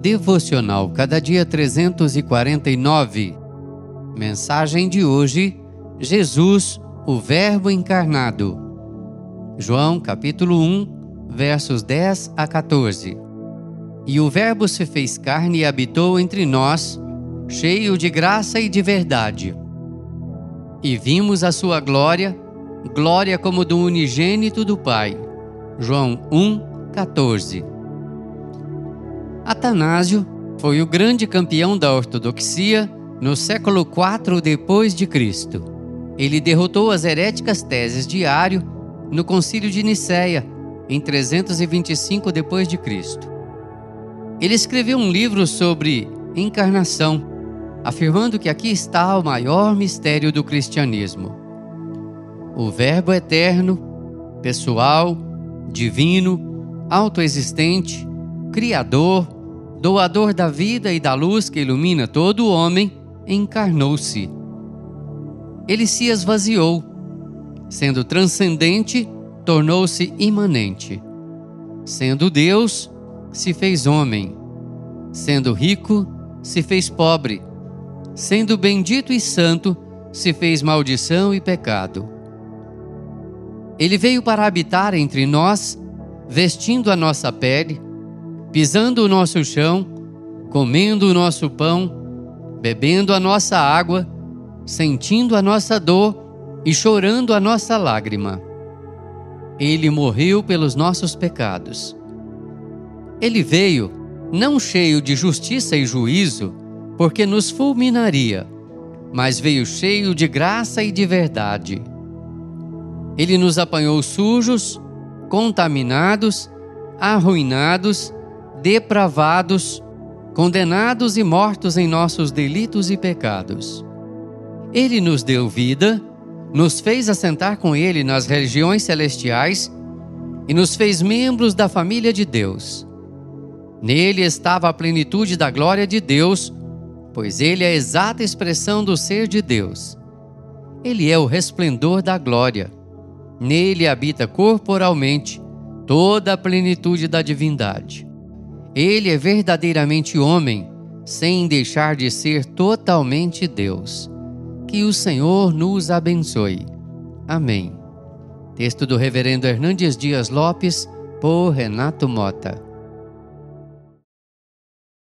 Devocional Cada Dia 349. Mensagem de hoje: Jesus, o Verbo encarnado. João capítulo 1, versos 10 a 14. E o Verbo se fez carne e habitou entre nós, cheio de graça e de verdade. E vimos a sua glória, glória como do unigênito do Pai. João 1, 14. Atanásio foi o grande campeão da ortodoxia no século IV depois de Cristo. Ele derrotou as heréticas teses de Ário no Concílio de Nicéia em 325 depois de Cristo. Ele escreveu um livro sobre encarnação, afirmando que aqui está o maior mistério do cristianismo. O Verbo eterno, pessoal, divino, autoexistente, Criador, doador da vida e da luz que ilumina todo o homem, encarnou-se. Ele se esvaziou. Sendo transcendente, tornou-se imanente. Sendo Deus, se fez homem. Sendo rico, se fez pobre. Sendo bendito e santo, se fez maldição e pecado. Ele veio para habitar entre nós, vestindo a nossa pele pisando o nosso chão, comendo o nosso pão, bebendo a nossa água, sentindo a nossa dor e chorando a nossa lágrima. Ele morreu pelos nossos pecados. Ele veio, não cheio de justiça e juízo, porque nos fulminaria, mas veio cheio de graça e de verdade. Ele nos apanhou sujos, contaminados, arruinados depravados, condenados e mortos em nossos delitos e pecados. Ele nos deu vida, nos fez assentar com Ele nas regiões celestiais e nos fez membros da família de Deus. Nele estava a plenitude da glória de Deus, pois Ele é a exata expressão do ser de Deus. Ele é o resplendor da glória. Nele habita corporalmente toda a plenitude da divindade. Ele é verdadeiramente homem, sem deixar de ser totalmente Deus. Que o Senhor nos abençoe. Amém. Texto do Reverendo Hernandes Dias Lopes, por Renato Mota.